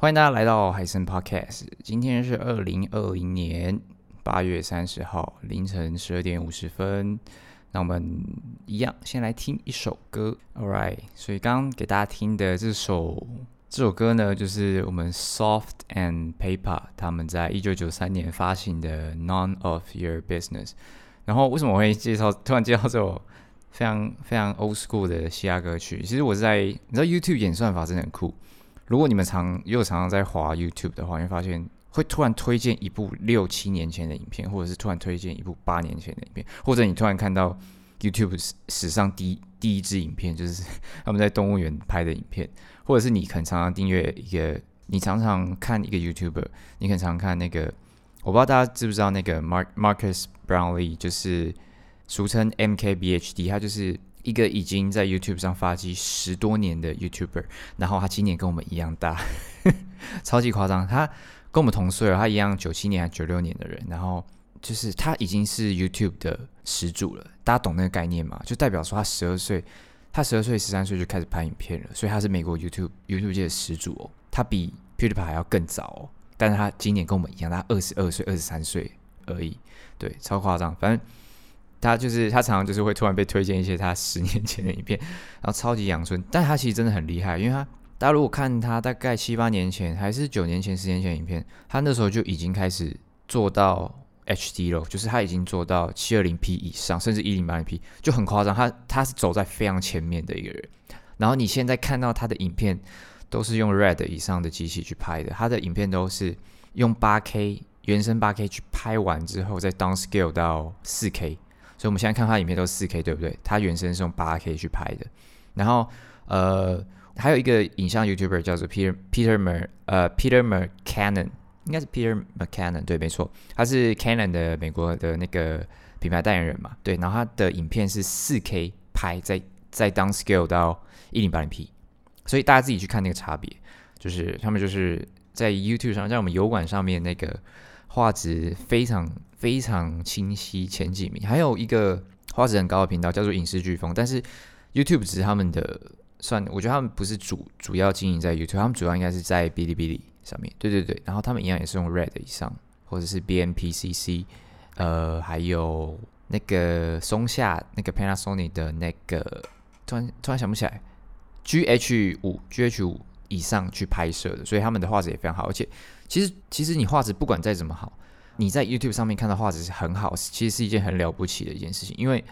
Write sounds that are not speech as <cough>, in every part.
欢迎大家来到海森 Podcast。今天是二零二零年八月三十号凌晨十二点五十分。那我们一样先来听一首歌。All right，所以刚刚给大家听的这首这首歌呢，就是我们 Soft and Paper 他们在一九九三年发行的 None of Your Business。然后为什么我会介绍突然介绍这首非常非常 old school 的嘻哈歌曲？其实我是在你知道 YouTube 演算法真的很酷。如果你们常又常常在滑 YouTube 的话，你会发现会突然推荐一部六七年前的影片，或者是突然推荐一部八年前的影片，或者你突然看到 YouTube 史上第一第一支影片，就是 <laughs> 他们在动物园拍的影片，或者是你可能常常订阅一个，你常常看一个 YouTuber，你很常常看那个，我不知道大家知不知道那个 Mark Marcus Brownlee，就是俗称 MKBHD，他就是。一个已经在 YouTube 上发迹十多年的 YouTuber，然后他今年跟我们一样大，<laughs> 超级夸张。他跟我们同岁了，他一样九七年还九六年的人，然后就是他已经是 YouTube 的始祖了。大家懂那个概念吗？就代表说他十二岁，他十二岁十三岁就开始拍影片了，所以他是美国 YouTube YouTube 界的始祖哦。他比 PewDiePie 还要更早哦，但是他今年跟我们一样，他二十二岁、二十三岁而已，对，超夸张。反正。他就是他常常就是会突然被推荐一些他十年前的影片，<laughs> 然后超级阳春，但他其实真的很厉害，因为他大家如果看他大概七八年前还是九年前、十年前影片，他那时候就已经开始做到 HD 了，就是他已经做到七二零 P 以上，甚至一零八零 P 就很夸张。他他是走在非常前面的一个人。然后你现在看到他的影片都是用 Red 以上的机器去拍的，他的影片都是用八 K 原生八 K 去拍完之后再 downscale 到四 K。所以我们现在看他影片都是四 K，对不对？他原声是用八 K 去拍的。然后，呃，还有一个影像 YouTuber 叫做 Peter Peter Mer 呃 Peter McKinnon，应该是 Peter McKinnon，对，没错，他是 Canon 的美国的那个品牌代言人嘛，对。然后他的影片是四 K 拍，在在 downscale 到一零八零 P，所以大家自己去看那个差别，就是他们就是在 YouTube 上，在我们油管上面那个画质非常。非常清晰，前几名，还有一个画质很高的频道叫做影视飓风，但是 YouTube 只是他们的算，我觉得他们不是主主要经营在 YouTube，他们主要应该是在哔哩哔哩上面。对对对，然后他们一样也是用 Red 以上，或者是 BMPCC，呃，还有那个松下那个 Panasonic 的那个，突然突然想不起来，GH 五 GH 五以上去拍摄的，所以他们的画质也非常好，而且其实其实你画质不管再怎么好。你在 YouTube 上面看到画质是很好，其实是一件很了不起的一件事情。因为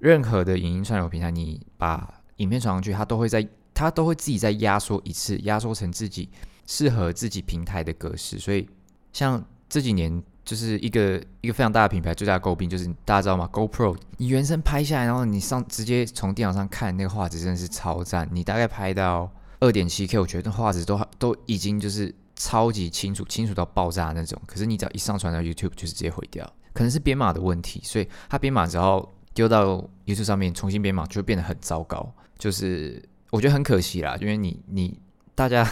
任何的影音串流平台，你把影片传上去，它都会在，它都会自己再压缩一次，压缩成自己适合自己平台的格式。所以，像这几年就是一个一个非常大的品牌最大的诟病就是大家知道吗？GoPro，你原生拍下来，然后你上直接从电脑上看那个画质真的是超赞。你大概拍到二点七 K，我觉得画质都都已经就是。超级清楚，清楚到爆炸那种。可是你只要一上传到 YouTube，就是直接毁掉。可能是编码的问题，所以它编码只要丢到 YouTube 上面重新编码，就会变得很糟糕。就是我觉得很可惜啦，因为你你大家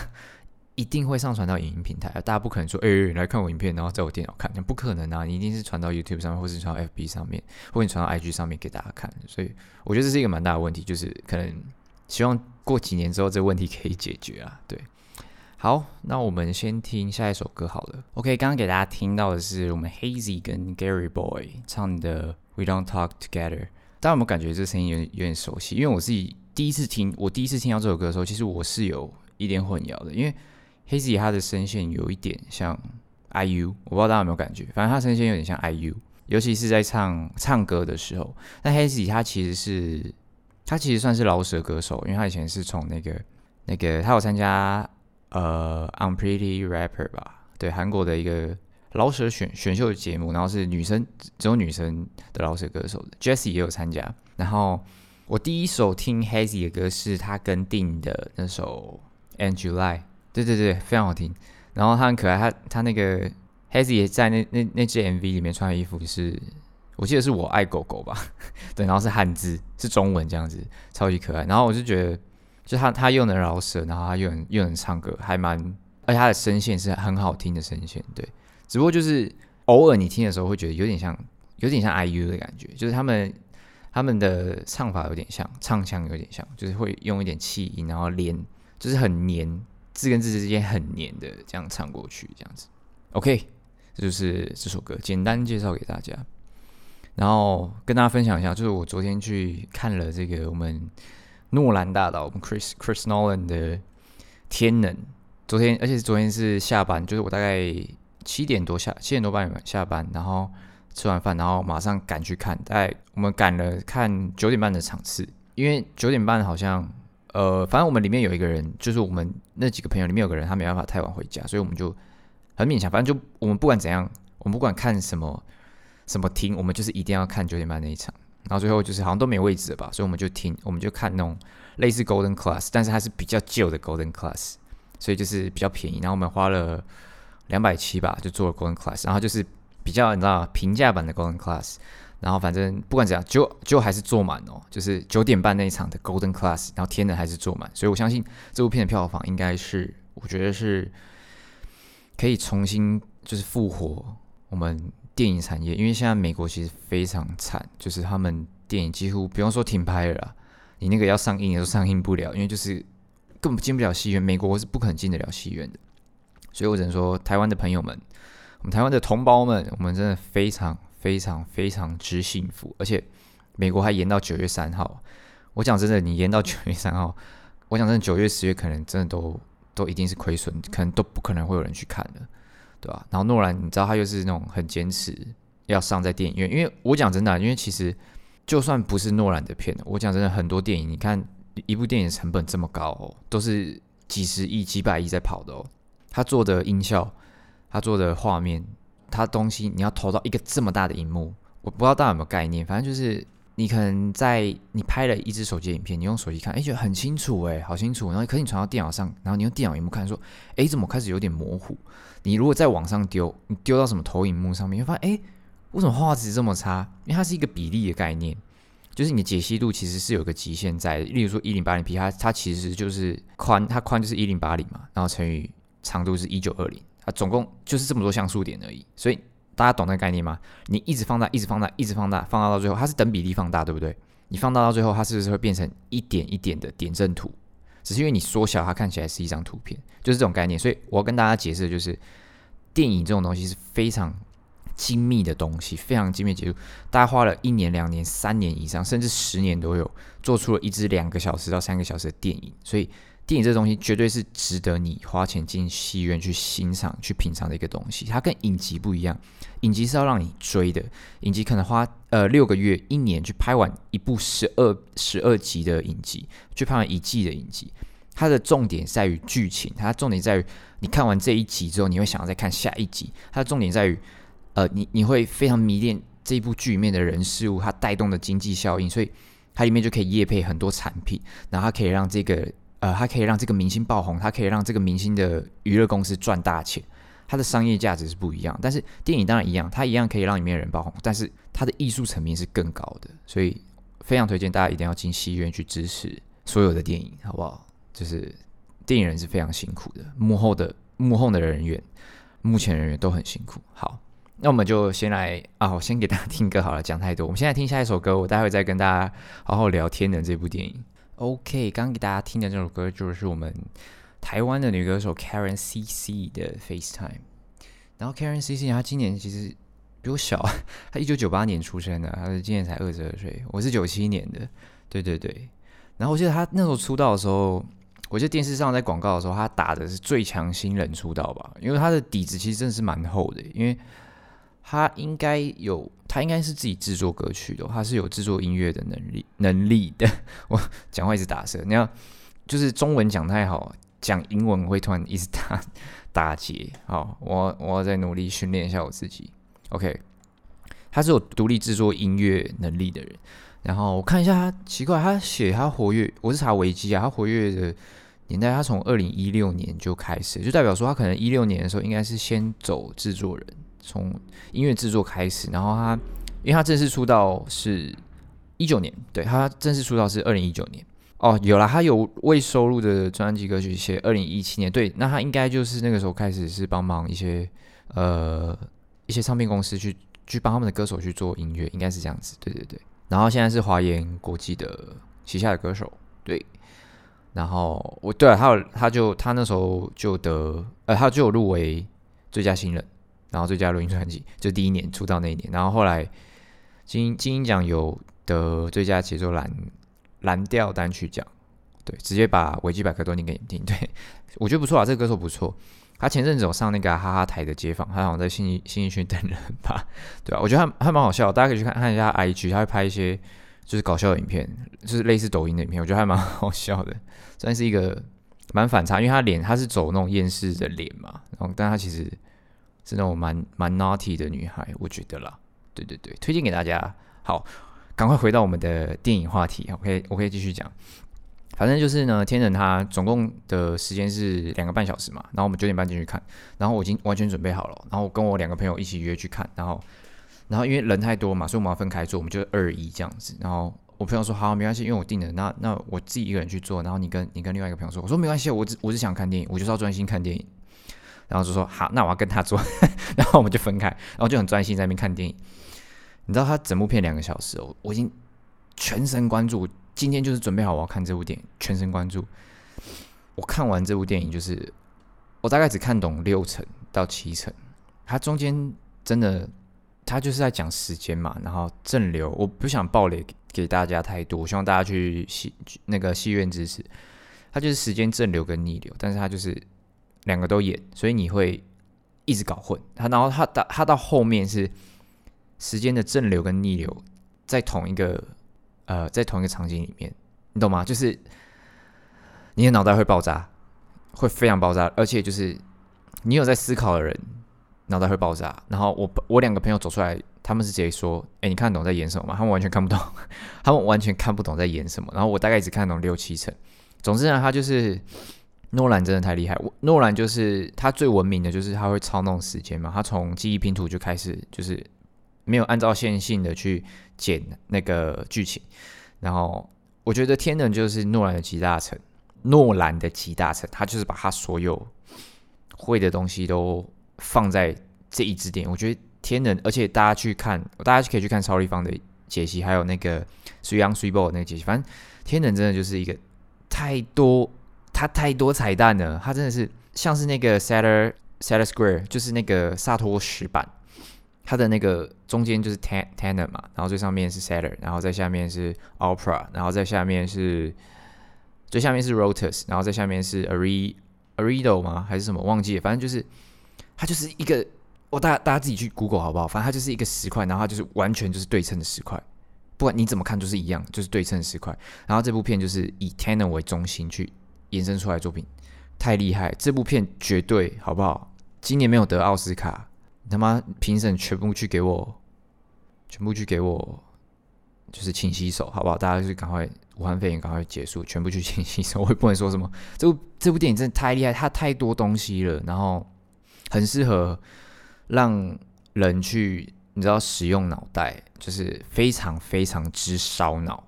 一定会上传到影音平台，大家不可能说，哎、来看我影片，然后在我电脑看，那不可能啊！你一定是传到 YouTube 上面，或是传到 FB 上面，或者你传到 IG 上面给大家看。所以我觉得这是一个蛮大的问题，就是可能希望过几年之后这个问题可以解决啊。对。好，那我们先听下一首歌好了。OK，刚刚给大家听到的是我们 Hazy 跟 Gary Boy 唱的 We Don't Talk Together。大家有没有感觉这声音有点有点熟悉？因为我自己第一次听，我第一次听到这首歌的时候，其实我是有一点混淆的，因为 Hazy 他的声线有一点像 IU，我不知道大家有没有感觉，反正他声线有点像 IU，尤其是在唱唱歌的时候。但 Hazy 他其实是他其实算是饶舌歌手，因为他以前是从那个那个他有参加。呃、，I'm Pretty Rapper 吧，对，韩国的一个饶舌选选秀节目，然后是女生只有女生的饶舌歌手，Jessie 也有参加。然后我第一首听 Hazy 的歌是他跟 Dean 的那首《And July》，对对对，非常好听。然后他很可爱，他他那个 Hazy 也在那那那支 MV 里面穿的衣服是，我记得是我爱狗狗吧，<laughs> 对，然后是汉字，是中文这样子，超级可爱。然后我就觉得。就他，他又能饶舌，然后他又能又能唱歌，还蛮，而且他的声线是很好听的声线，对。只不过就是偶尔你听的时候会觉得有点像，有点像 IU 的感觉，就是他们他们的唱法有点像，唱腔有点像，就是会用一点气音，然后连就是很黏字跟字之间很黏的这样唱过去，这样子。OK，这就是这首歌，简单介绍给大家。然后跟大家分享一下，就是我昨天去看了这个我们诺兰大导，我们 Chris Chris Nolan 的《天能》。昨天，而且昨天是下班，就是我大概七点多下，七点多半下班，然后吃完饭，然后马上赶去看。大概我们赶了看九点半的场次，因为九点半好像，呃，反正我们里面有一个人，就是我们那几个朋友里面有个人，他没办法太晚回家，所以我们就很勉强。反正就我们不管怎样，我们不管看什么。什么听？我们就是一定要看九点半那一场，然后最后就是好像都没位置了吧，所以我们就听，我们就看那种类似 Golden Class，但是它是比较旧的 Golden Class，所以就是比较便宜。然后我们花了两百七吧，就做了 Golden Class，然后就是比较你知道平价版的 Golden Class。然后反正不管怎样，就就还是坐满哦，就是九点半那一场的 Golden Class，然后天能还是坐满，所以我相信这部片的票房应该是，我觉得是可以重新就是复活我们。电影产业，因为现在美国其实非常惨，就是他们电影几乎不用说停拍了，你那个要上映也都上映不了，因为就是根本进不了戏院，美国是不可能进得了戏院的。所以我只能说，台湾的朋友们，我们台湾的同胞们，我们真的非常非常非常之幸福，而且美国还延到九月三号。我讲真的，你延到九月三号，我讲真的，九月十月可能真的都都一定是亏损，可能都不可能会有人去看的。对吧、啊？然后诺兰，你知道他又是那种很坚持要上在电影院，因为我讲真的、因为其实就算不是诺兰的片，我讲真的，很多电影，你看一部电影成本这么高哦，都是几十亿、几百亿在跑的哦。他做的音效，他做的画面，他东西你要投到一个这么大的荧幕，我不知道大家有没有概念，反正就是。你可能在你拍了一支手机影片，你用手机看，哎，觉得很清楚，哎，好清楚。然后可是你传到电脑上，然后你用电脑萤幕看，说，哎，怎么开始有点模糊？你如果在网上丢，你丢到什么投影幕上面，你会发现，哎，为什么画质这么差？因为它是一个比例的概念，就是你的解析度其实是有个极限在。例如说一零八零 P，它它其实就是宽，它宽就是一零八零嘛，然后乘以长度是一九二零，它总共就是这么多像素点而已，所以。大家懂那个概念吗？你一直放大，一直放大，一直放大，放大到最后，它是等比例放大，对不对？你放大到最后，它是不是会变成一点一点的点阵图？只是因为你缩小，它看起来是一张图片，就是这种概念。所以我要跟大家解释的就是，电影这种东西是非常精密的东西，非常精密的技术。大家花了一年、两年、三年以上，甚至十年都有，做出了一支两个小时到三个小时的电影。所以。电影这东西绝对是值得你花钱进戏院去欣赏、去品尝的一个东西。它跟影集不一样，影集是要让你追的，影集可能花呃六个月、一年去拍完一部十二十二集的影集，去拍完一季的影集。它的重点在于剧情，它重点在于你看完这一集之后，你会想要再看下一集。它的重点在于，呃，你你会非常迷恋这一部剧里面的人事物，它带动的经济效应，所以它里面就可以业配很多产品，然后它可以让这个。呃，它可以让这个明星爆红，它可以让这个明星的娱乐公司赚大钱，它的商业价值是不一样。但是电影当然一样，它一样可以让里面的人爆红，但是它的艺术层面是更高的，所以非常推荐大家一定要进戏院去支持所有的电影，好不好？就是电影人是非常辛苦的，幕后的幕后的人员、目前人员都很辛苦。好，那我们就先来啊，我先给大家听歌好了，讲太多，我们现在听下一首歌，我待会再跟大家好好聊《天的》这部电影。OK，刚给大家听的这首歌就是我们台湾的女歌手 Karen CC 的 FaceTime。然后 Karen CC 她今年其实比我小，她一九九八年出生的，她是今年才二十二岁，我是九七年的，对对对。然后我记得她那时候出道的时候，我记得电视上在广告的时候，她打的是最强新人出道吧，因为她的底子其实真的是蛮厚的，因为。他应该有，他应该是自己制作歌曲的，他是有制作音乐的能力能力的。<laughs> 我讲话一直打舌，你要就是中文讲太好，讲英文会突然一直打 <laughs> 打结。好，我我要再努力训练一下我自己。OK，他是有独立制作音乐能力的人。然后我看一下他，奇怪，他写他活跃，我是查维基啊，他活跃的年代，他从二零一六年就开始，就代表说他可能一六年的时候应该是先走制作人。从音乐制作开始，然后他，因为他正式出道是一九年，对，他正式出道是二零一九年。哦，有了，他有未收录的专辑歌曲写二零一七年，对，那他应该就是那个时候开始是帮忙一些呃一些唱片公司去去帮他们的歌手去做音乐，应该是这样子，对对对。然后现在是华研国际的旗下的歌手，对。然后我对啊，他有他就他那时候就得呃，他就有入围最佳新人，然后最佳录音专辑，就第一年出道那一年。然后后来金金鹰奖有得最佳节奏蓝蓝调单曲奖，对，直接把维基百科都念给你听。对，我觉得不错啊，这个歌手不错。他前阵子有上那个哈哈台的街访，他好像在信义信义区等人吧，<laughs> 对、啊？我觉得他还蛮好笑，大家可以去看看一下 IG，他会拍一些。就是搞笑的影片，就是类似抖音的影片，我觉得还蛮好笑的，算是一个蛮反差，因为他脸他是走那种厌世的脸嘛，然后但他其实是那种蛮蛮 naughty 的女孩，我觉得啦，对对对，推荐给大家。好，赶快回到我们的电影话题，OK，我可以继续讲。反正就是呢，天能他总共的时间是两个半小时嘛，然后我们九点半进去看，然后我已经完全准备好了，然后我跟我两个朋友一起约去看，然后。然后因为人太多嘛，所以我们要分开坐，我们就二一这样子。然后我朋友说好，没关系，因为我订的，那那我自己一个人去坐。然后你跟你跟另外一个朋友说，我说没关系，我只我只想看电影，我就是要专心看电影。然后就说好，那我要跟他做。<laughs> 然后我们就分开，然后就很专心在那边看电影。你知道他整部片两个小时哦，我已经全神贯注，今天就是准备好我要看这部电影，全神贯注。我看完这部电影，就是我大概只看懂六成到七成，它中间真的。他就是在讲时间嘛，然后正流，我不想暴雷给大家太多，我希望大家去戏那个戏院支持。他就是时间正流跟逆流，但是他就是两个都演，所以你会一直搞混。他然后他到他到后面是时间的正流跟逆流在同一个呃在同一个场景里面，你懂吗？就是你的脑袋会爆炸，会非常爆炸，而且就是你有在思考的人。脑袋会爆炸，然后我我两个朋友走出来，他们是直接说：“哎，你看得懂在演什么吗？”他们完全看不懂，他们完全看不懂在演什么。然后我大概只看懂六七成。总之呢，他就是诺兰真的太厉害。诺兰就是他最闻名的就是他会操弄时间嘛。他从记忆拼图就开始，就是没有按照线性的去剪那个剧情。然后我觉得天能就是诺兰的集大成，诺兰的集大成，他就是把他所有会的东西都。放在这一支电影，我觉得天能，而且大家去看，大家可以去看超立方的解析，还有那个 Three on Three ball 那个解析。反正天能真的就是一个太多，它太多彩蛋了，它真的是像是那个 Satter Satter Square，就是那个萨托石板，它的那个中间就是 Tenet 嘛，然后最上面是 Satter，然后在下面是 Opera，然后在下面是最下面是 Rotus，然后在下面是 Are Aredo 吗？还是什么？忘记了，反正就是。它就是一个，我大家大家自己去 Google 好不好？反正它就是一个石块，然后它就是完全就是对称的石块，不管你怎么看就是一样，就是对称石块。然后这部片就是以 Tenet 为中心去延伸出来作品，太厉害！这部片绝对好不好？今年没有得奥斯卡，他妈评审全部去给我，全部去给我，就是勤洗手，好不好？大家就是赶快武汉肺炎赶快结束，全部去清洗手。我也不能说什么，这部这部电影真的太厉害，它太多东西了，然后。很适合让人去，你知道使用脑袋，就是非常非常之烧脑。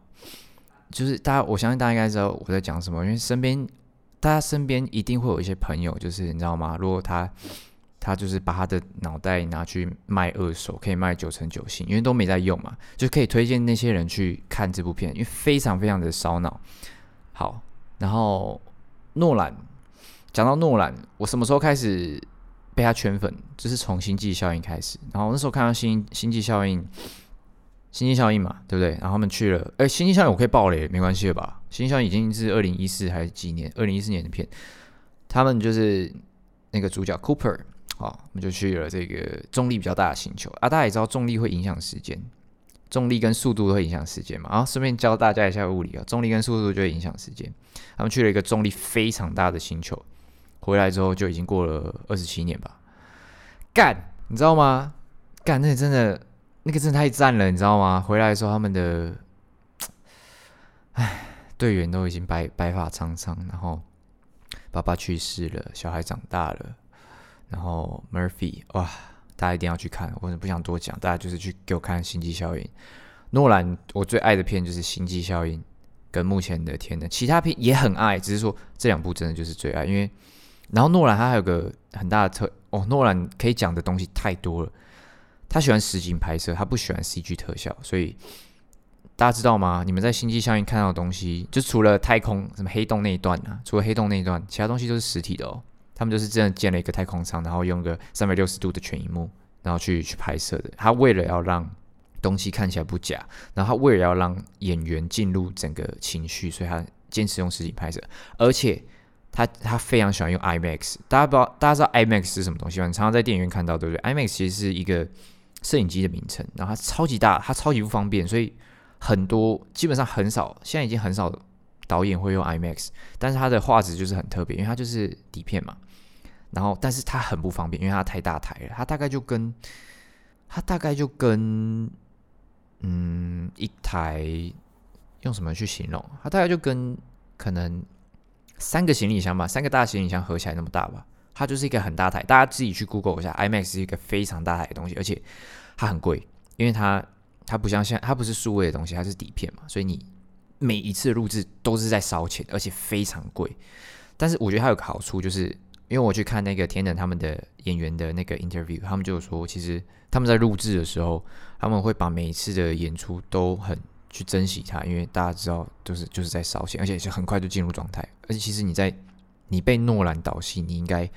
就是大家，我相信大家应该知道我在讲什么，因为身边大家身边一定会有一些朋友，就是你知道吗？如果他他就是把他的脑袋拿去卖二手，可以卖九成九新，因为都没在用嘛，就可以推荐那些人去看这部片，因为非常非常的烧脑。好，然后诺兰，讲到诺兰，我什么时候开始？被他圈粉，就是从星际效应开始。然后那时候看到星星际效应，星际效应嘛，对不对？然后他们去了，哎，星际效应我可以爆雷，没关系了吧？星际效应已经是二零一四还是几年？二零一四年的片。他们就是那个主角 Cooper，好，我们就去了这个重力比较大的星球啊。大家也知道重力会影响时间，重力跟速度都会影响时间嘛。啊顺便教大家一下物理啊，重力跟速度就会影响时间。他们去了一个重力非常大的星球。回来之后就已经过了二十七年吧，干，你知道吗？干，那真的，那个真的太赞了，你知道吗？回来的时候他们的，唉，队员都已经白白发苍苍，然后爸爸去世了，小孩长大了，然后 Murphy，哇，大家一定要去看，我不想多讲，大家就是去给我看《星际效应》。诺兰，我最爱的片就是《星际效应》跟目前的天能，其他片也很爱，只是说这两部真的就是最爱，因为。然后诺兰他还有个很大的特哦，诺兰可以讲的东西太多了。他喜欢实景拍摄，他不喜欢 CG 特效，所以大家知道吗？你们在星际效应看到的东西，就除了太空什么黑洞那一段啊，除了黑洞那一段，其他东西都是实体的哦。他们就是真的建了一个太空舱，然后用个三百六十度的全荧幕，然后去去拍摄的。他为了要让东西看起来不假，然后他为了要让演员进入整个情绪，所以他坚持用实景拍摄。而且他他非常喜欢用 IMAX。大家不知道，大家知道 IMAX 是什么东西吗？你常常在电影院看到，对不对？IMAX 其实是一个摄影机的名称，然后它超级大，它超级不方便，所以很多基本上很少，现在已经很少导演会用 IMAX。但是它的画质就是很特别，因为它就是底片嘛。然后，但是它很不方便，因为它太大台了。它大概就跟，它大概就跟，嗯，一台用什么去形容？它大概就跟可能三个行李箱吧，三个大行李箱合起来那么大吧。它就是一个很大台，大家自己去 Google 一下，IMAX 是一个非常大台的东西，而且它很贵，因为它它不像现，它不是数位的东西，它是底片嘛，所以你每一次录制都是在烧钱，而且非常贵。但是我觉得它有个好处就是。因为我去看那个天能他们的演员的那个 interview，他们就说，其实他们在录制的时候，他们会把每一次的演出都很去珍惜它，因为大家知道，就是就是在烧钱，而且是很快就进入状态。而且其实你在你被诺兰导戏，你应该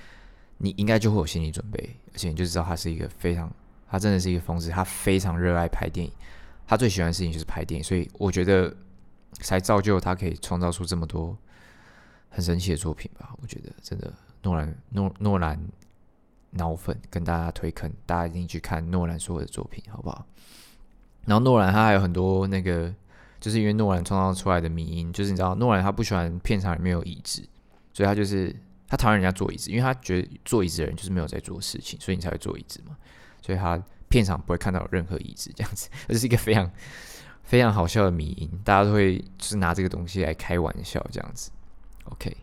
你应该就会有心理准备，而且你就知道他是一个非常，他真的是一个疯子，他非常热爱拍电影，他最喜欢的事情就是拍电影，所以我觉得才造就他可以创造出这么多很神奇的作品吧。我觉得真的。诺兰诺诺兰脑粉跟大家推坑，大家一定去看诺兰所有的作品，好不好？然后诺兰他还有很多那个，就是因为诺兰创造出来的迷因，就是你知道诺兰他不喜欢片场里面有椅子，所以他就是他讨厌人家坐椅子，因为他觉得坐椅子的人就是没有在做事情，所以你才会坐椅子嘛。所以他片场不会看到有任何椅子这样子，这是一个非常非常好笑的迷因，大家都会就是拿这个东西来开玩笑这样子。OK。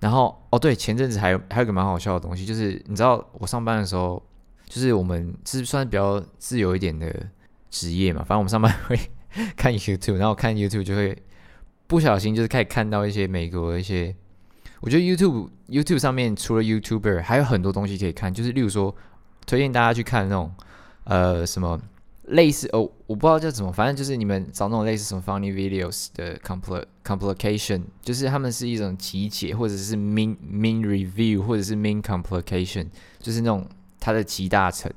然后哦，对，前阵子还有还有个蛮好笑的东西，就是你知道我上班的时候，就是我们是算比较自由一点的职业嘛，反正我们上班会看 YouTube，然后看 YouTube 就会不小心就是开始看到一些美国的一些，我觉得 YouTube YouTube 上面除了 YouTuber 还有很多东西可以看，就是例如说推荐大家去看那种呃什么。类似哦，我不知道叫什么，反正就是你们找那种类似什么 funny videos 的 compl complication，就是他们是一种集结，或者是 mean mean review，或者是 mean complication，就是那种它的集大成。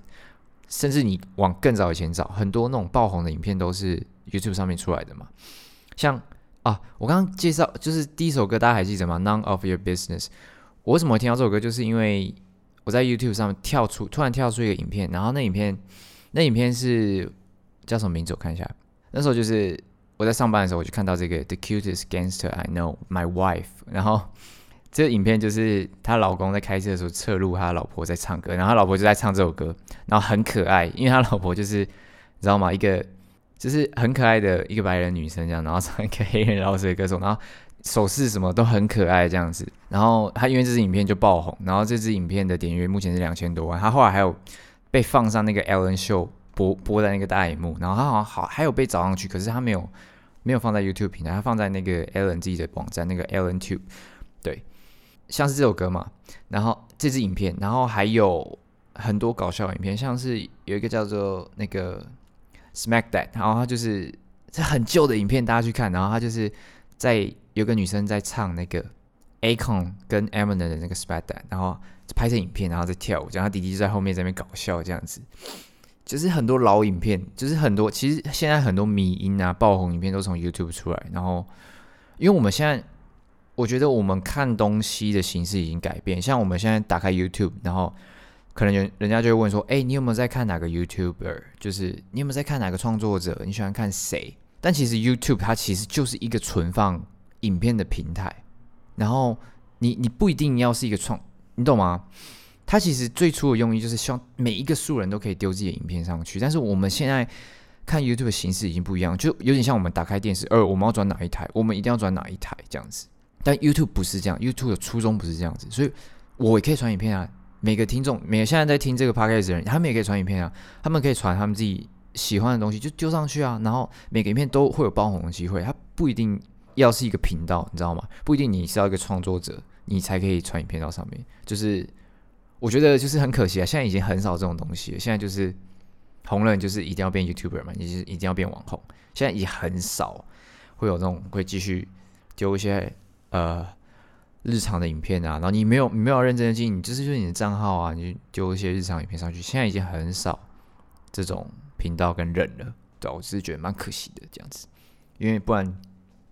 甚至你往更早以前找，很多那种爆红的影片都是 YouTube 上面出来的嘛。像啊，我刚刚介绍就是第一首歌，大家还记得吗？None of your business。我为什么听到这首歌？就是因为我在 YouTube 上跳出，突然跳出一个影片，然后那影片。那影片是叫什么名字？我看一下。那时候就是我在上班的时候，我就看到这个 The cutest gangster I know, my wife。然后这个影片就是她老公在开车的时候侧录他老婆在唱歌，然后他老婆就在唱这首歌，然后很可爱，因为他老婆就是你知道吗？一个就是很可爱的一个白人女生这样，然后唱一个黑人饶舌歌手，然后手势什么都很可爱这样子。然后她因为这支影片就爆红，然后这支影片的点阅目前是两千多万，她后来还有。被放上那个 Ellen Show 播播在那个大荧幕，然后他好像好还有被找上去，可是他没有没有放在 YouTube 平台，他放在那个 Ellen 自己的网站那个 Ellen Tube，对，像是这首歌嘛，然后这支影片，然后还有很多搞笑影片，像是有一个叫做那个 Smack That，然后他就是这很旧的影片，大家去看，然后他就是在有个女生在唱那个 Akon 跟 Eminem 的那个 Smack That，然后。拍成影片，然后再跳舞，然后他弟弟就在后面在那边搞笑，这样子，就是很多老影片，就是很多，其实现在很多迷音啊、爆红影片都从 YouTube 出来。然后，因为我们现在，我觉得我们看东西的形式已经改变。像我们现在打开 YouTube，然后可能人人家就会问说：“哎，你有没有在看哪个 YouTuber？就是你有没有在看哪个创作者？你喜欢看谁？”但其实 YouTube 它其实就是一个存放影片的平台。然后你你不一定要是一个创。你懂吗？它其实最初的用意就是希望每一个素人都可以丢自己的影片上去。但是我们现在看 YouTube 的形式已经不一样，就有点像我们打开电视，呃，我们要转哪一台，我们一定要转哪一台这样子。但 YouTube 不是这样，YouTube 的初衷不是这样子，所以我也可以传影片啊。每个听众，每个现在在听这个 Podcast 的人，他们也可以传影片啊。他们可以传他们自己喜欢的东西，就丢上去啊。然后每个影片都会有爆红的机会，它不一定要是一个频道，你知道吗？不一定你是要一个创作者。你才可以传影片到上面，就是我觉得就是很可惜啊，现在已经很少这种东西了。现在就是红人就是一定要变 YouTuber 嘛，你就是一定要变网红。现在也很少会有这种会继续丢一些呃日常的影片啊，然后你没有你没有认真的经营，就是就你的账号啊，你就丢一些日常影片上去。现在已经很少这种频道跟人了，对，我只是觉得蛮可惜的这样子，因为不然，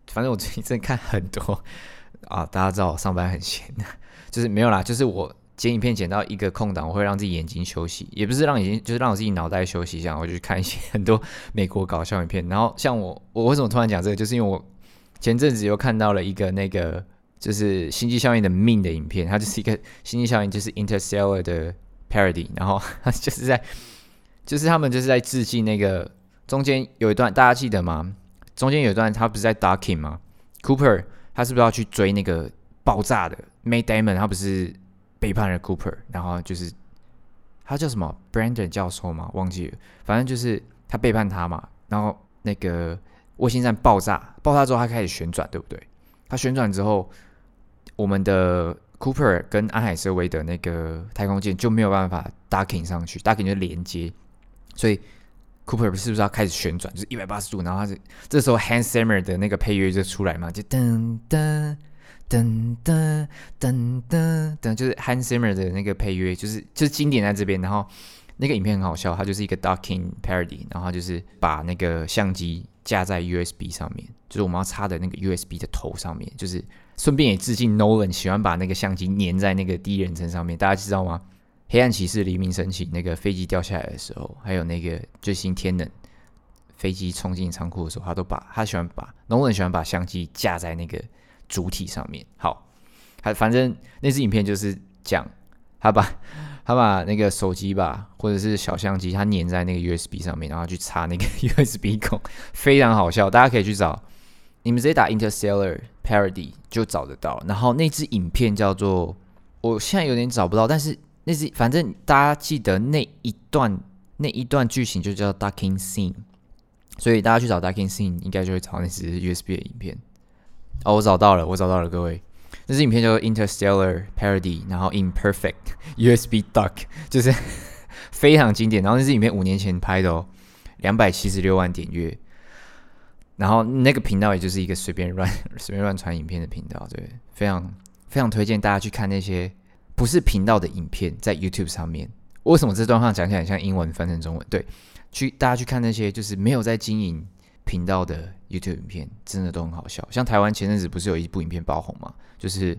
反正我最近真的看很多 <laughs> 啊，大家知道我上班很闲，<laughs> 就是没有啦，就是我。剪影片剪到一个空档，我会让自己眼睛休息，也不是让眼睛，就是让我自己脑袋休息一下。我就去看一些很多美国搞笑影片。然后像我，我为什么突然讲这个？就是因为我前阵子又看到了一个那个就是星际效应的命的影片，它就是一个星际效应，就是 Interstellar 的 parody。然后它就是在，就是他们就是在致敬那个中间有一段，大家记得吗？中间有一段他不是在 docking 吗？Cooper 他是不是要去追那个爆炸的 May Damon？他不是？背叛了 Cooper，然后就是他叫什么 Brandon 教授吗，忘记了，反正就是他背叛他嘛。然后那个卫星站爆炸，爆炸之后他开始旋转，对不对？他旋转之后，我们的 Cooper 跟安海瑟薇的那个太空舰就没有办法 docking 上去，docking 就连接，所以 Cooper 是不是要开始旋转，就是一百八十度？然后他是这时候 Hans Zimmer 的那个配乐就出来嘛，就噔噔。噔噔噔噔噔，就是 Hans Zimmer 的那个配乐，就是就是经典在这边。然后那个影片很好笑，它就是一个 docking parody，然后就是把那个相机架在 USB 上面，就是我们要插的那个 USB 的头上面，就是顺便也致敬 Nolan 喜欢把那个相机粘在那个第一人称上面。大家知道吗？黑暗骑士黎明升起，那个飞机掉下来的时候，还有那个最新天能飞机冲进仓库的时候，他都把他喜欢把 Nolan 喜欢把相机架在那个。主体上面好，他反正那支影片就是讲他把 <laughs> 他把那个手机吧，或者是小相机，他粘在那个 USB 上面，然后去插那个 <laughs> USB 孔，非常好笑。大家可以去找，你们直接打 Interstellar Parody 就找得到。然后那支影片叫做，我现在有点找不到，但是那支反正大家记得那一段那一段剧情就叫 “Ducking Scene，所以大家去找 “Ducking Scene 应该就会找那支 USB 的影片。哦，我找到了，我找到了，各位，这支影片叫做 Interstellar Parody，然后 Imperfect USB Duck 就是 <laughs> 非常经典。然后这支影片五年前拍的哦，两百七十六万点阅。然后那个频道也就是一个随便乱 <laughs> 随便乱传影片的频道，对，非常非常推荐大家去看那些不是频道的影片，在 YouTube 上面。为什么这段话讲起来像英文翻成中文？对，去大家去看那些就是没有在经营。频道的 YouTube 影片真的都很好笑，像台湾前阵子不是有一部影片爆红吗？就是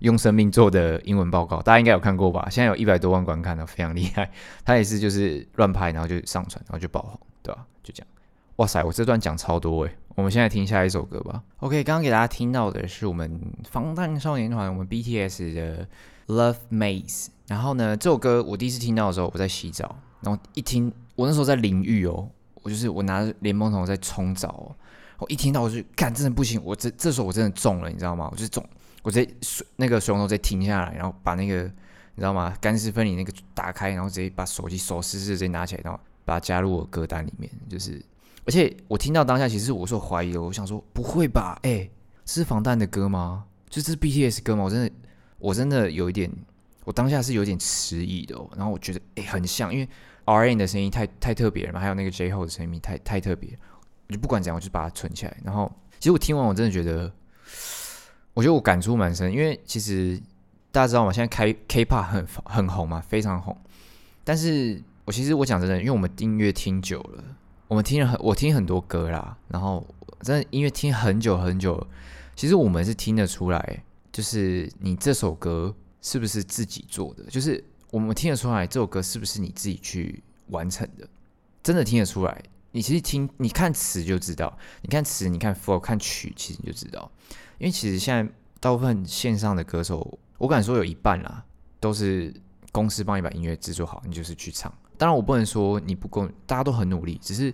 用生命做的英文报告，大家应该有看过吧？现在有一百多万观看了，非常厉害。他也是就是乱拍，然后就上传，然后就爆红，对吧、就这样。哇塞，我这段讲超多诶。我们现在听下一首歌吧。OK，刚刚给大家听到的是我们防弹少年团，我们 BTS 的 Love Maze。然后呢，这首歌我第一次听到的时候，我在洗澡，然后一听，我那时候在淋浴哦。我就是我拿着莲蓬头在冲澡，我一听到我就干，真的不行，我这这时候我真的中了，你知道吗？我就中，我直接水那个水龙头直接停下来，然后把那个你知道吗？干湿分离那个打开，然后直接把手机手湿湿直接拿起来，然后把它加入我歌单里面。就是，而且我听到当下，其实我是怀疑的，我想说不会吧？哎、这是防弹的歌吗？就是 BTS 歌吗？我真的我真的有一点，我当下是有点迟疑的，哦。然后我觉得哎、很像，因为。R.N 的声音太太特别了嘛，还有那个 J Ho 的声音太太特别，我就不管怎样，我就把它存起来。然后，其实我听完，我真的觉得，我觉得我感触蛮深，因为其实大家知道吗？现在 K K-pop 很很红嘛，非常红。但是我其实我讲真的，因为我们音乐听久了，我们听了很我听很多歌啦，然后真的音乐听很久很久，其实我们是听得出来，就是你这首歌是不是自己做的，就是。我们听得出来这首歌是不是你自己去完成的？真的听得出来。你其实听，你看词就知道。你看词，你看 flow，看曲，其实你就知道。因为其实现在大部分线上的歌手，我敢说有一半啦，都是公司帮你把音乐制作好，你就是去唱。当然，我不能说你不够，大家都很努力。只是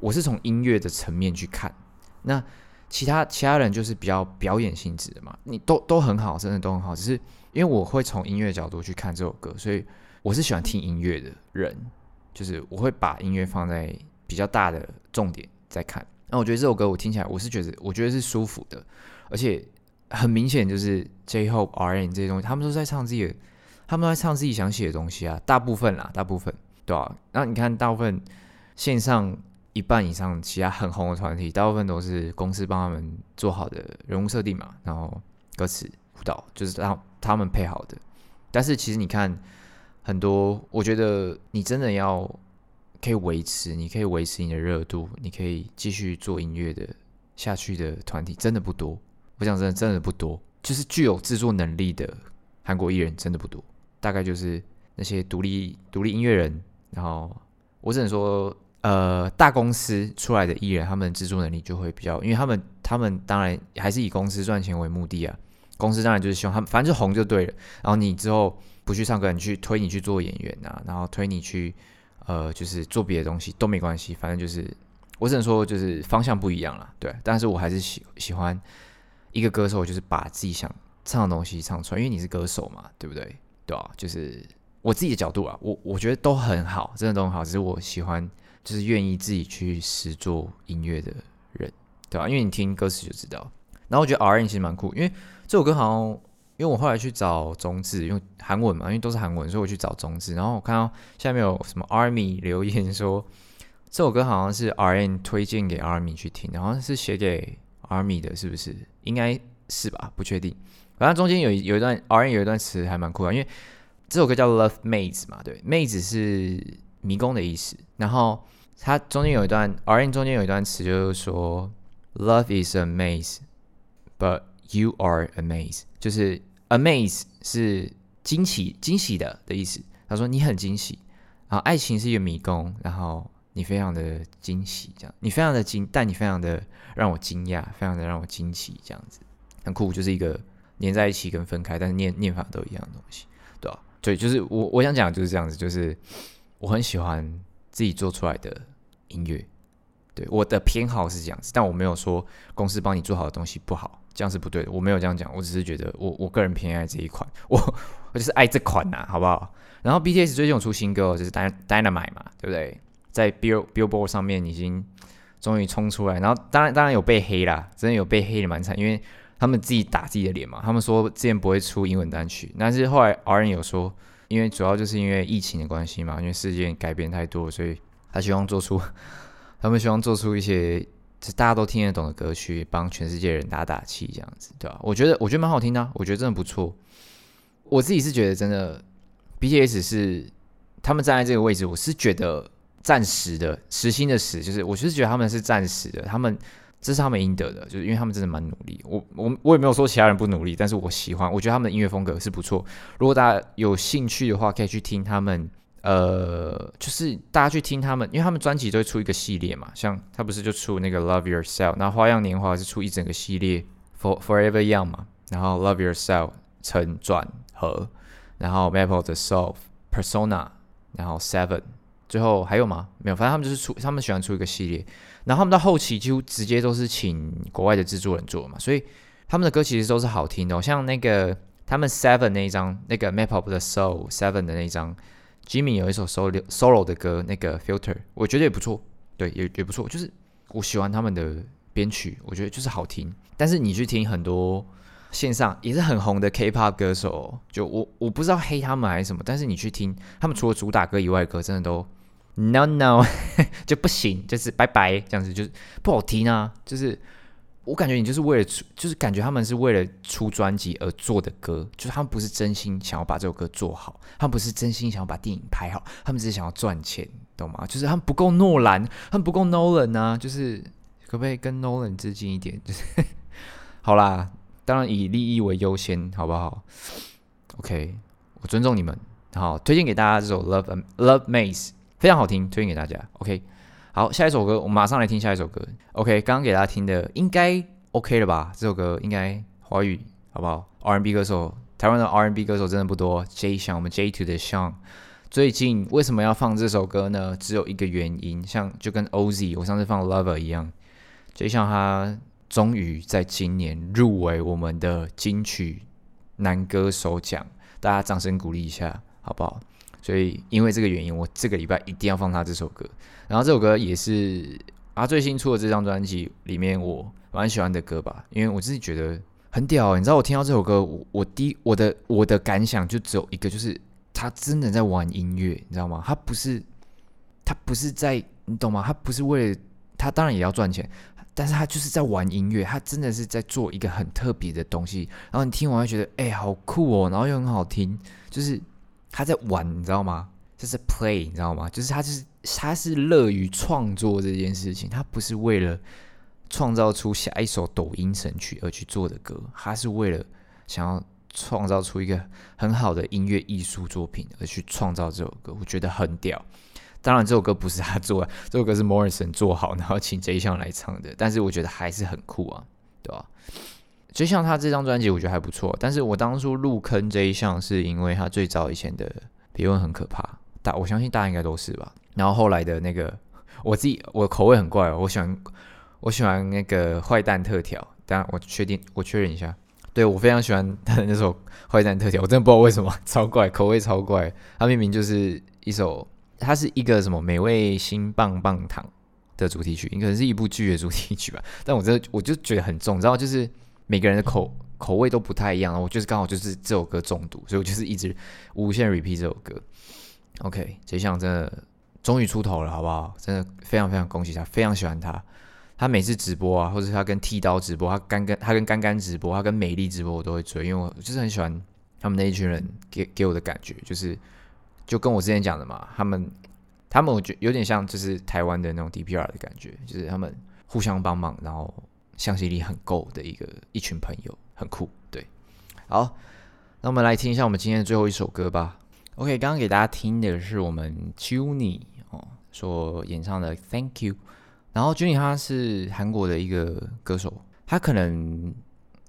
我是从音乐的层面去看。那其他其他人就是比较表演性质的嘛，你都都很好，真的都很好，只是。因为我会从音乐角度去看这首歌，所以我是喜欢听音乐的人，就是我会把音乐放在比较大的重点在看。那我觉得这首歌我听起来，我是觉得我觉得是舒服的，而且很明显就是 J-Hope、R.N 这些东西，他们都在唱自己的，他们都在唱自己想写的东西啊，大部分啦，大部分。对啊，那你看大部分线上一半以上，其他很红的团体，大部分都是公司帮他们做好的人物设定嘛，然后歌词、舞蹈就是让他们配好的。但是其实你看很多，我觉得你真的要可以维持，你可以维持你的热度，你可以继续做音乐的下去的团体，真的不多。我讲真的，真的不多，就是具有制作能力的韩国艺人真的不多，大概就是那些独立独立音乐人。然后我只能说，呃，大公司出来的艺人，他们的制作能力就会比较，因为他们他们当然还是以公司赚钱为目的啊。公司当然就是希望他们，反正就红就对了。然后你之后不去唱歌，你去推你去做演员啊，然后推你去呃，就是做别的东西都没关系。反正就是我只能说，就是方向不一样了，对。但是我还是喜喜欢一个歌手，就是把自己想唱的东西唱出来，因为你是歌手嘛，对不对？对啊，就是。我自己的角度啊，我我觉得都很好，真的都很好。只是我喜欢，就是愿意自己去实做音乐的人，对吧？因为你听歌词就知道。然后我觉得 R.N 其实蛮酷，因为这首歌好像，因为我后来去找中字，因为韩文嘛，因为都是韩文，所以我去找中字。然后我看到下面有什么 ARMY 留言说，这首歌好像是 R.N 推荐给 ARMY 去听，好像是写给 ARMY 的，是不是？应该是吧，不确定。反正中间有有一段 R.N 有一段词还蛮酷的，因为。这首歌叫《Love Maze》嘛，对，妹子是迷宫的意思。然后它中间有一段，R.N 中间有一段词，就是说，Love is a maze, but you are a maze，就是 amaze 是惊奇、惊喜的的意思。他说你很惊喜，然后爱情是一个迷宫，然后你非常的惊喜，这样你非常的惊，但你非常的让我惊讶，非常的让我惊奇，这样子很酷，就是一个连在一起跟分开，但是念念法都一样的东西。对，就是我我想讲就是这样子，就是我很喜欢自己做出来的音乐。对，我的偏好是这样子，但我没有说公司帮你做好的东西不好，这样是不对的。我没有这样讲，我只是觉得我我个人偏爱这一款，我我就是爱这款呐，好不好？然后 BTS 最近有出新歌，就是 Dynamite 嘛，对不对？在 Bill Billboard 上面已经终于冲出来，然后当然当然有被黑啦，真的有被黑的蛮惨，因为。他们自己打自己的脸嘛，他们说之前不会出英文单曲，但是后来 R.N 有说，因为主要就是因为疫情的关系嘛，因为世界改变太多，所以他希望做出，<laughs> 他们希望做出一些大家都听得懂的歌曲，帮全世界人打打气，这样子，对吧？我觉得我觉得蛮好听的，我觉得真的不错。我自己是觉得真的，BTS 是他们站在这个位置，我是觉得暂时的，时薪的实，就是我就是觉得他们是暂时的，他们。这是他们应得的，就是因为他们真的蛮努力。我我我也没有说其他人不努力，但是我喜欢，我觉得他们的音乐风格是不错。如果大家有兴趣的话，可以去听他们。呃，就是大家去听他们，因为他们专辑都会出一个系列嘛。像他不是就出那个 Love Yourself，然后花样年华是出一整个系列 For Forever Young 嘛。然后 Love Yourself 成转合，然后 Map of the Soul Persona，然后 Seven，最后还有吗？没有，反正他们就是出，他们喜欢出一个系列。然后他们到后期几乎直接都是请国外的制作人做嘛，所以他们的歌其实都是好听的哦。像那个他们 Seven 那一张，那个 Map of the Soul Seven 的那一张，Jimmy 有一首 solo solo 的歌，那个 Filter，我觉得也不错，对，也也不错。就是我喜欢他们的编曲，我觉得就是好听。但是你去听很多线上也是很红的 K-pop 歌手，就我我不知道黑他们还是什么，但是你去听他们除了主打歌以外的歌，真的都。No no <laughs> 就不行，就是拜拜这样子，就是不好听啊。就是我感觉你就是为了出，就是感觉他们是为了出专辑而做的歌，就是他们不是真心想要把这首歌做好，他们不是真心想要把电影拍好，他们只是想要赚钱，懂吗？就是他们不够诺兰，他们不够 Nolan 啊，就是可不可以跟 Nolan 致敬一点？<laughs> 就是好啦，当然以利益为优先，好不好？OK，我尊重你们，好，推荐给大家这首 Love Love Maze。非常好听，推荐给大家。OK，好，下一首歌，我们马上来听下一首歌。OK，刚刚给大家听的应该 OK 了吧？这首歌应该华语好不好？R&B 歌手，台湾的 R&B 歌手真的不多。Jay Sean，我们 J to 的 Sean，最近为什么要放这首歌呢？只有一个原因，像就跟 OZ 我上次放 Lover 一样，Jay Sean 他终于在今年入围我们的金曲男歌手奖，大家掌声鼓励一下，好不好？所以，因为这个原因，我这个礼拜一定要放他这首歌。然后这首歌也是他最新出的这张专辑里面我蛮喜欢的歌吧，因为我自己觉得很屌。你知道，我听到这首歌，我我第一我的我的感想就只有一个，就是他真的在玩音乐，你知道吗？他不是他不是在，你懂吗？他不是为了，他当然也要赚钱，但是他就是在玩音乐，他真的是在做一个很特别的东西。然后你听完会觉得，哎，好酷哦，然后又很好听，就是他在玩，你知道吗？就是 play，你知道吗？就是他就是他是乐于创作这件事情，他不是为了创造出下一首抖音神曲而去做的歌，他是为了想要创造出一个很好的音乐艺术作品而去创造这首歌，我觉得很屌。当然，这首歌不是他做的，这首歌是 Morrison 做好，然后请 Jay Sean 来唱的。但是我觉得还是很酷啊，对吧就像他这张专辑我觉得还不错，但是我当初入坑这一项是因为他最早以前的别问很可怕，大我相信大家应该都是吧。然后后来的那个，<laughs> 我自己我口味很怪哦，我喜欢我喜欢那个坏蛋特调，当然我确定我确认一下。对，我非常喜欢他的那首《坏蛋特调》，我真的不知道为什么，超怪，口味超怪。他明明就是一首，它是一个什么美味新棒棒糖的主题曲，应该是一部剧的主题曲吧。但我真的我就觉得很重，你知道，就是每个人的口口味都不太一样。我就是刚好就是这首歌中毒，所以我就是一直无限 repeat 这首歌。OK，这项真的终于出头了，好不好？真的非常非常恭喜他，非常喜欢他。他每次直播啊，或者是他跟剃刀直播，他干跟他跟干干直播，他跟美丽直播，我都会追，因为我就是很喜欢他们那一群人给给我的感觉，就是就跟我之前讲的嘛，他们他们我觉得有点像就是台湾的那种 DPR 的感觉，就是他们互相帮忙，然后向心力很够的一个一群朋友，很酷。对，好，那我们来听一下我们今天的最后一首歌吧。OK，刚刚给大家听的是我们 Juni 哦所演唱的 Thank You。然后 Juni 他是韩国的一个歌手，他可能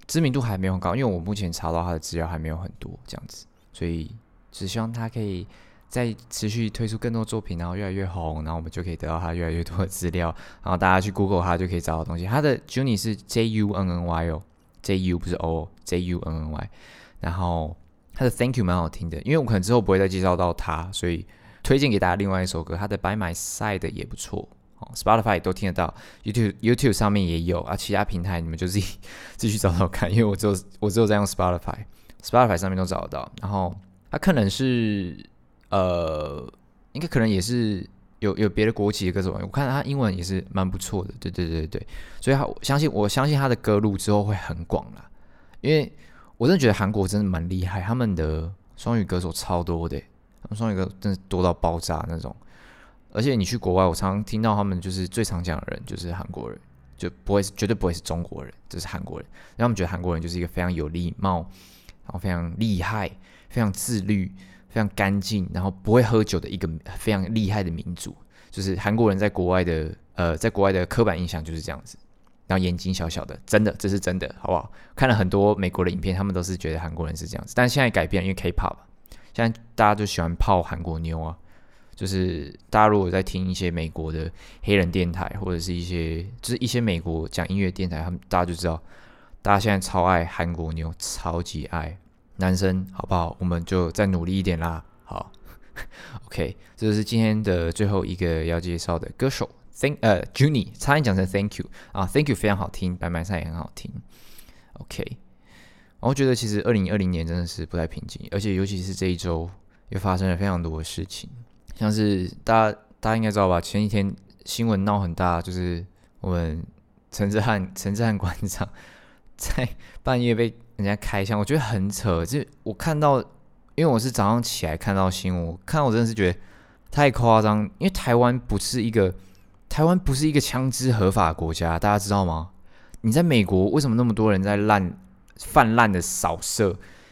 知名度还没有很高，因为我目前查到他的资料还没有很多这样子，所以只希望他可以再持续推出更多作品，然后越来越红，然后我们就可以得到他越来越多的资料，然后大家去 Google 他就可以找到东西。他的 Juni 是 J U N N Y 哦，J U 不是 O，J U N N Y。然后他的 Thank You 蛮好听的，因为我可能之后不会再介绍到他，所以推荐给大家另外一首歌，他的 By My Side 也不错。哦 Spotify 都听得到，YouTube YouTube 上面也有啊，其他平台你们就自己自己去找找看，因为我只有我只有在用 Spotify，Spotify 上面都找得到。然后他可能是呃，应该可能也是有有别的国籍的歌手，我看他英文也是蛮不错的，对对对对，所以他我相信我相信他的歌路之后会很广啦，因为我真的觉得韩国真的蛮厉害，他们的双语歌手超多的，他们双语歌真的多到爆炸那种。而且你去国外，我常常听到他们就是最常讲的人就是韩国人，就不会是绝对不会是中国人，就是韩国人。让他们觉得韩国人就是一个非常有礼貌，然后非常厉害、非常自律、非常干净，然后不会喝酒的一个非常厉害的民族。就是韩国人在国外的呃，在国外的刻板印象就是这样子。然后眼睛小小的，真的这是真的，好不好？看了很多美国的影片，他们都是觉得韩国人是这样子。但现在改变，因为 K-pop，现在大家就喜欢泡韩国妞啊。就是大家如果在听一些美国的黑人电台，或者是一些就是一些美国讲音乐电台，他们大家就知道，大家现在超爱韩国妞，超级爱男生，好不好？我们就再努力一点啦。好，<laughs> OK，这就是今天的最后一个要介绍的歌手，Thank 呃 Juni，差点讲成 Thank you 啊，Thank you 非常好听，白白菜也很好听。OK，我觉得其实二零二零年真的是不太平静，而且尤其是这一周又发生了非常多的事情。像是大家大家应该知道吧？前几天新闻闹很大，就是我们陈志汉陈志汉馆长在半夜被人家开枪，我觉得很扯。就我看到，因为我是早上起来看到新闻，我看我真的是觉得太夸张。因为台湾不是一个台湾不是一个枪支合法国家，大家知道吗？你在美国为什么那么多人在滥泛滥的扫射？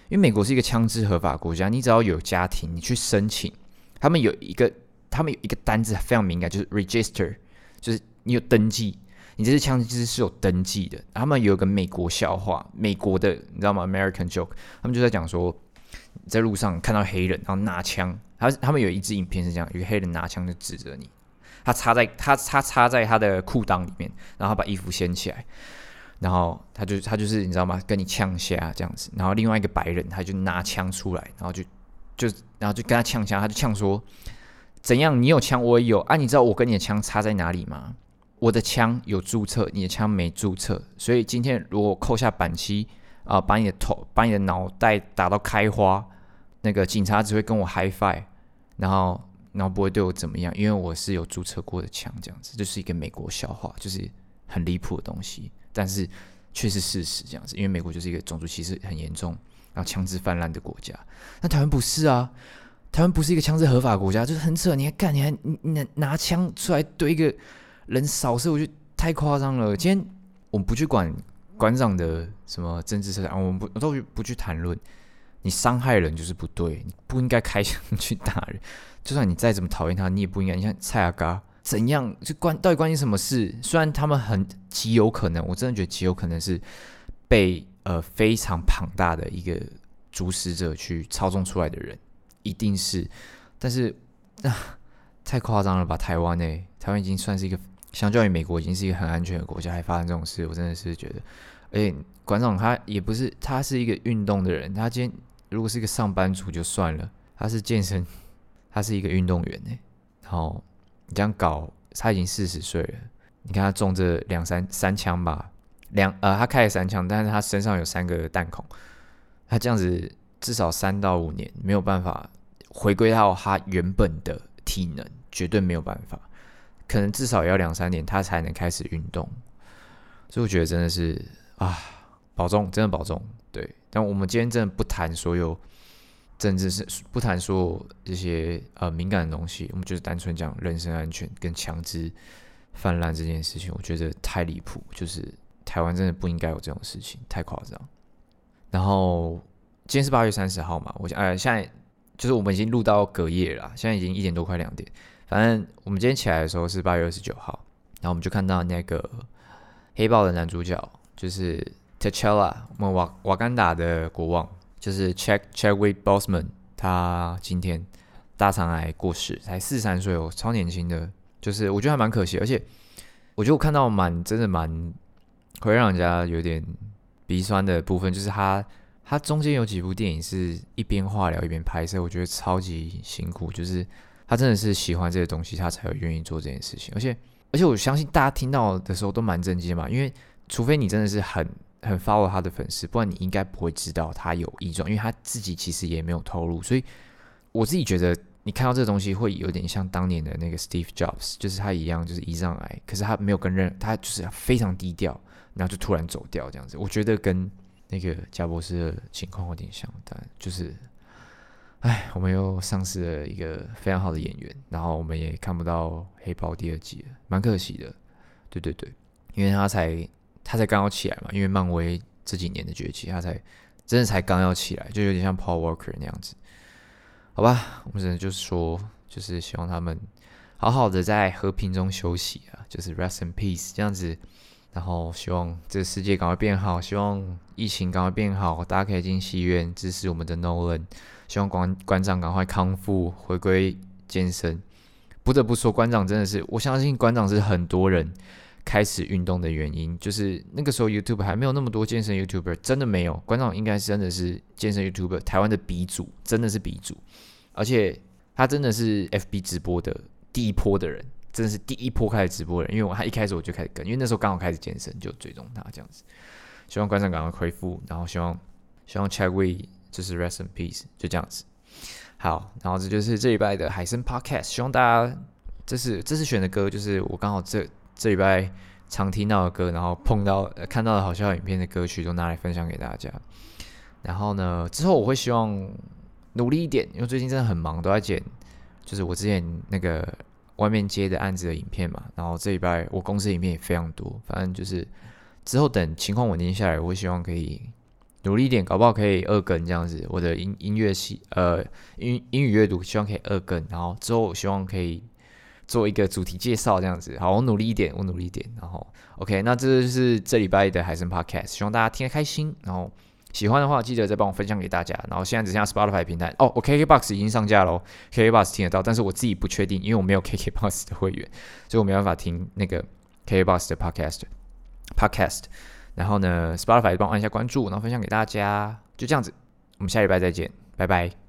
因为美国是一个枪支合法国家，你只要有家庭，你去申请。他们有一个，他们有一个单字非常敏感，就是 register，就是你有登记，你这支枪其实是有登记的。他们有一个美国笑话，美国的你知道吗？American joke，他们就在讲说，在路上看到黑人，然后拿枪，他他们有一支影片是这样，有个黑人拿枪就指着你，他插在他他插在他的裤裆里面，然后把衣服掀起来，然后他就他就是你知道吗？跟你呛下这样子，然后另外一个白人他就拿枪出来，然后就。就然后就跟他呛枪，他就呛说：“怎样？你有枪，我也有啊！你知道我跟你的枪差在哪里吗？我的枪有注册，你的枪没注册。所以今天如果扣下扳机啊，把你的头、把你的脑袋打到开花，那个警察只会跟我 high five，然后然后不会对我怎么样，因为我是有注册过的枪，这样子就是一个美国笑话，就是很离谱的东西，但是却是事实这样子，因为美国就是一个种族歧视很严重，然后枪支泛滥的国家，那台湾不是啊，台湾不是一个枪支合法国家，就是很扯，你还干，你还你你拿枪出来对一个人少是，我觉得太夸张了。今天我们不去管馆长的什么政治色彩，我们不我都不去谈论。你伤害人就是不对，你不应该开枪去打人。<laughs> 就算你再怎么讨厌他，你也不应该。你像蔡阿嘎怎样，就关到底关你什么事？虽然他们很极有可能，我真的觉得极有可能是被呃非常庞大的一个主使者去操纵出来的人，一定是。但是啊，太夸张了吧？台湾呢、台湾已经算是一个相较于美国已经是一个很安全的国家，还发生这种事，我真的是觉得。而且馆长他也不是，他是一个运动的人，他今天。如果是一个上班族就算了，他是健身，他是一个运动员呢。然后你这样搞，他已经四十岁了。你看他中这两三三枪吧，两呃他开了三枪，但是他身上有三个弹孔，他这样子至少三到五年没有办法回归到他原本的体能，绝对没有办法。可能至少也要两三年他才能开始运动。所以我觉得真的是啊，保重，真的保重。对，但我们今天真的不谈所有政治是不谈所有这些呃敏感的东西，我们就是单纯讲人身安全跟枪支泛滥这件事情，我觉得太离谱，就是台湾真的不应该有这种事情，太夸张。然后今天是八月三十号嘛，我想哎，现在就是我们已经录到隔夜了，现在已经一点多快两点，反正我们今天起来的时候是八月二十九号，然后我们就看到那个黑豹的男主角就是。T'Challa，我们瓦瓦干达的国王就是 Chad Chadwick Boseman，他今天大肠癌过世，才四十三岁哦，超年轻的，就是我觉得还蛮可惜，而且我觉得我看到蛮真的蛮会让人家有点鼻酸的部分，就是他他中间有几部电影是一边化疗一边拍摄，我觉得超级辛苦，就是他真的是喜欢这些东西，他才会愿意做这件事情，而且而且我相信大家听到的时候都蛮震惊嘛，因为除非你真的是很。很 follow 他的粉丝，不然你应该不会知道他有异状，因为他自己其实也没有透露。所以我自己觉得，你看到这个东西会有点像当年的那个 Steve Jobs，就是他一样，就是胰脏癌，可是他没有跟任，他就是非常低调，然后就突然走掉这样子。我觉得跟那个贾博士的情况有点像，但就是，哎，我们又丧失了一个非常好的演员，然后我们也看不到黑豹第二季了，蛮可惜的。对对对，因为他才。他才刚要起来嘛，因为漫威这几年的崛起，他才真的才刚要起来，就有点像 Paul Walker 那样子，好吧？我们只能就是说，就是希望他们好好的在和平中休息啊，就是 Rest in Peace 这样子，然后希望这个世界赶快变好，希望疫情赶快变好，大家可以进戏院支持我们的 Nolan，希望馆馆长赶快康复，回归健身。不得不说，馆长真的是，我相信馆长是很多人。开始运动的原因，就是那个时候 YouTube 还没有那么多健身 YouTuber，真的没有。馆长应该真的是健身 YouTuber，台湾的鼻祖，真的是鼻祖。而且他真的是 FB 直播的第一波的人，真的是第一波开始直播的人。因为我他一开始我就开始跟，因为那时候刚好开始健身，就追踪他这样子。希望馆长赶快恢复，然后希望希望 Chadwick 就是 Rest in Peace，就这样子。好，然后这就是这礼拜的海参 Podcast，希望大家这是这次选的歌，就是我刚好这。这礼拜常听到的歌，然后碰到、呃、看到的好笑影片的歌曲，都拿来分享给大家。然后呢，之后我会希望努力一点，因为最近真的很忙，都在剪，就是我之前那个外面接的案子的影片嘛。然后这礼拜我公司影片也非常多，反正就是之后等情况稳定下来，我会希望可以努力一点，搞不好可以二更这样子。我的音音乐系呃英英语阅读，希望可以二更，然后之后我希望可以。做一个主题介绍这样子，好，我努力一点，我努力一点，然后 OK，那这就是这礼拜的海参 Podcast，希望大家听得开心，然后喜欢的话记得再帮我分享给大家，然后现在只剩下 Spotify 平台哦，我 KKBOX 已经上架喽，KKBOX 听得到，但是我自己不确定，因为我没有 KKBOX 的会员，所以我没办法听那个 KKBOX 的 Podcast Podcast，然后呢 Spotify 帮我按一下关注，然后分享给大家，就这样子，我们下礼拜再见，拜拜。